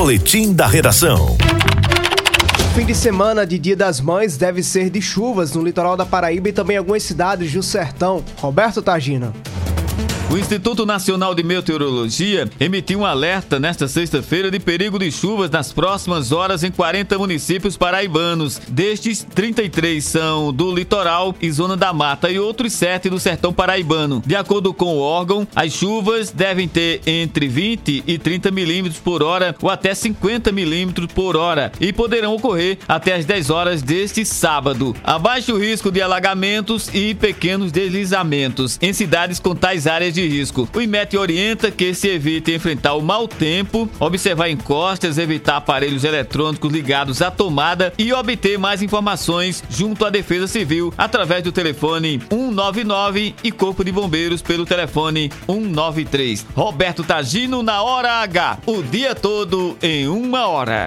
Boletim da Redação. Fim de semana de Dia das Mães deve ser de chuvas no litoral da Paraíba e também algumas cidades do sertão. Roberto Tagina. O Instituto Nacional de Meteorologia emitiu um alerta nesta sexta-feira de perigo de chuvas nas próximas horas em 40 municípios paraibanos. Destes, 33 são do litoral e zona da mata e outros 7 do sertão paraibano. De acordo com o órgão, as chuvas devem ter entre 20 e 30 milímetros por hora ou até 50 milímetros por hora e poderão ocorrer até as 10 horas deste sábado. Abaixo o risco de alagamentos e pequenos deslizamentos em cidades com tais áreas de de risco. O IMET orienta que se evite enfrentar o mau tempo, observar encostas, evitar aparelhos eletrônicos ligados à tomada e obter mais informações junto à Defesa Civil através do telefone 199 e Corpo de Bombeiros pelo telefone 193. Roberto Tagino na hora H, o dia todo em uma hora.